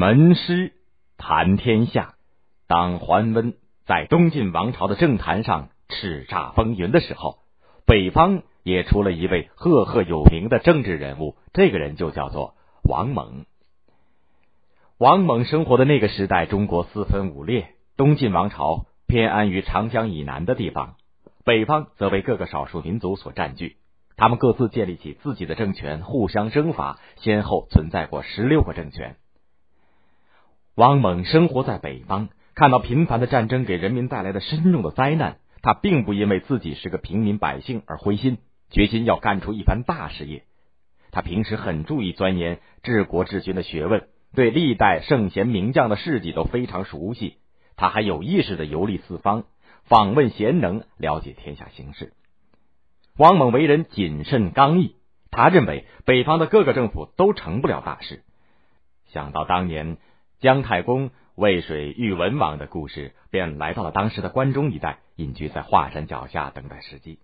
门师谈天下。当桓温在东晋王朝的政坛上叱咤风云的时候，北方也出了一位赫赫有名的政治人物，这个人就叫做王猛。王猛生活的那个时代，中国四分五裂，东晋王朝偏安于长江以南的地方，北方则为各个少数民族所占据。他们各自建立起自己的政权，互相征伐，先后存在过十六个政权。王猛生活在北方。看到频繁的战争给人民带来的深重的灾难，他并不因为自己是个平民百姓而灰心，决心要干出一番大事业。他平时很注意钻研治国治军的学问，对历代圣贤名将的事迹都非常熟悉。他还有意识的游历四方，访问贤能，了解天下形势。王猛为人谨慎刚毅，他认为北方的各个政府都成不了大事。想到当年姜太公。渭水遇文王的故事，便来到了当时的关中一带，隐居在华山脚下等待时机。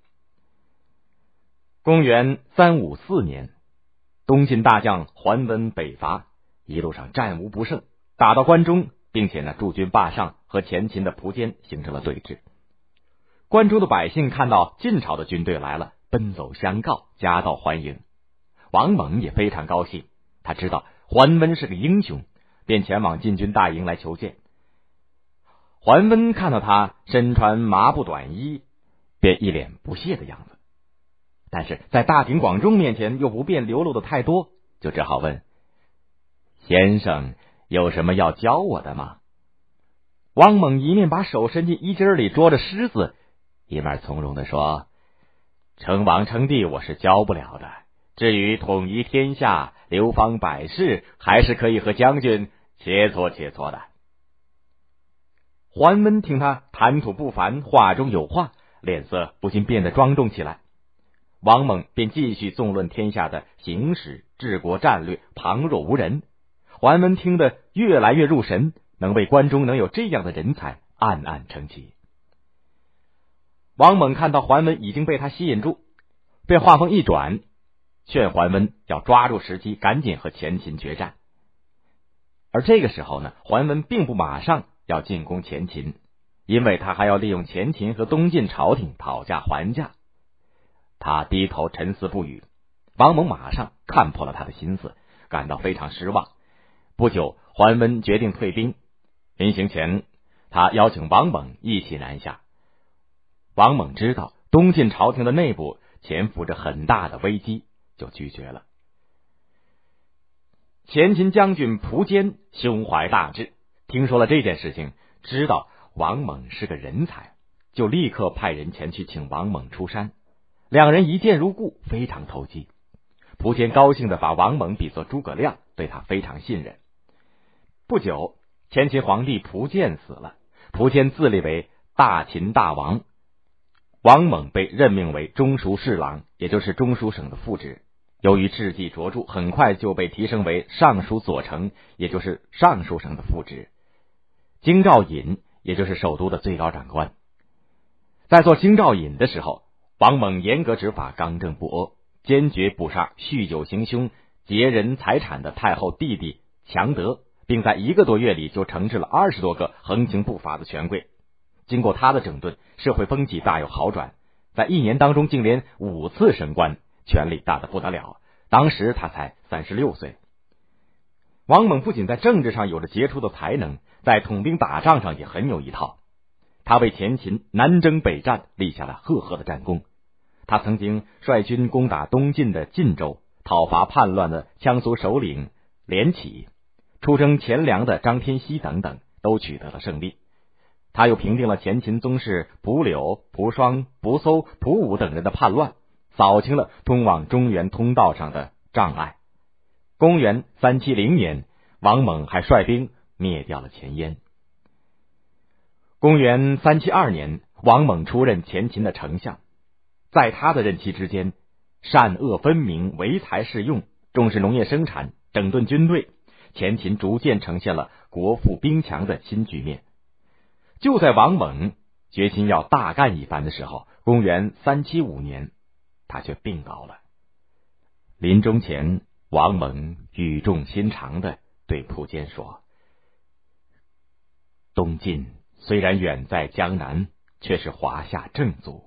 公元三五四年，东晋大将桓温北伐，一路上战无不胜，打到关中，并且呢驻军霸上，和前秦的苻坚形成了对峙。关中的百姓看到晋朝的军队来了，奔走相告，夹道欢迎。王猛也非常高兴，他知道桓温是个英雄。便前往禁军大营来求见。桓温看到他身穿麻布短衣，便一脸不屑的样子。但是在大庭广众面前又不便流露的太多，就只好问：“先生有什么要教我的吗？”王猛一面把手伸进衣襟里捉着狮子，一面从容的说：“称王称帝我是教不了的，至于统一天下、流芳百世，还是可以和将军。”切磋切磋的，桓温听他谈吐不凡，话中有话，脸色不禁变得庄重起来。王猛便继续纵论天下的形势、治国战略，旁若无人。桓温听得越来越入神，能为关中能有这样的人才，暗暗称奇。王猛看到桓温已经被他吸引住，便话锋一转，劝桓温要抓住时机，赶紧和前秦决战。而这个时候呢，桓温并不马上要进攻前秦，因为他还要利用前秦和东晋朝廷讨价还价。他低头沉思不语。王猛马上看破了他的心思，感到非常失望。不久，桓温决定退兵。临行前，他邀请王猛一起南下。王猛知道东晋朝廷的内部潜伏着很大的危机，就拒绝了。前秦将军苻坚胸怀大志，听说了这件事情，知道王猛是个人才，就立刻派人前去请王猛出山。两人一见如故，非常投机。苻坚高兴的把王猛比作诸葛亮，对他非常信任。不久，前秦皇帝苻建死了，苻坚自立为大秦大王，王猛被任命为中书侍郎，也就是中书省的副职。由于智计卓著，很快就被提升为尚书左丞，也就是尚书省的副职。京兆尹，也就是首都的最高长官。在做京兆尹的时候，王猛严格执法，刚正不阿，坚决捕杀酗酒行凶、劫人财产的太后弟弟强德，并在一个多月里就惩治了二十多个横行不法的权贵。经过他的整顿，社会风气大有好转，在一年当中竟连五次升官。权力大的不得了，当时他才三十六岁。王猛不仅在政治上有着杰出的才能，在统兵打仗上也很有一套。他为前秦南征北战立下了赫赫的战功。他曾经率军攻打东晋的晋州，讨伐叛乱的羌族首领连起，出征钱粮的张天锡等等，都取得了胜利。他又平定了前秦宗室蒲柳、蒲双、蒲搜、蒲武等人的叛乱。扫清了通往中原通道上的障碍。公元三七零年，王猛还率兵灭掉了前燕。公元三七二年，王猛出任前秦的丞相，在他的任期之间，善恶分明，唯才是用，重视农业生产，整顿军队，前秦逐渐呈现了国富兵强的新局面。就在王猛决心要大干一番的时候，公元三七五年。他却病倒了。临终前，王蒙语重心长的对苻坚说：“东晋虽然远在江南，却是华夏正祖，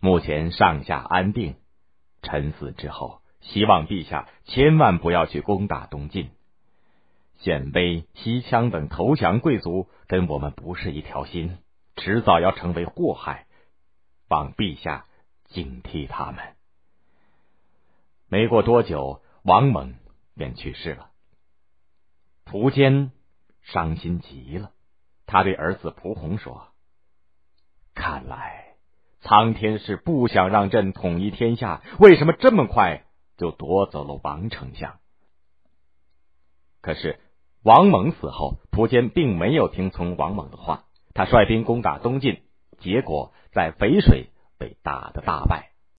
目前上下安定。臣死之后，希望陛下千万不要去攻打东晋。鲜卑、西羌等投降贵族跟我们不是一条心，迟早要成为祸害，望陛下警惕他们。没过多久，王猛便去世了。蒲坚伤心极了，他对儿子蒲弘说：“看来苍天是不想让朕统一天下，为什么这么快就夺走了王丞相？”可是。王猛死后，蒲坚并没有听从王猛的话，他率兵攻打东晋，结果在淝水被打得大败。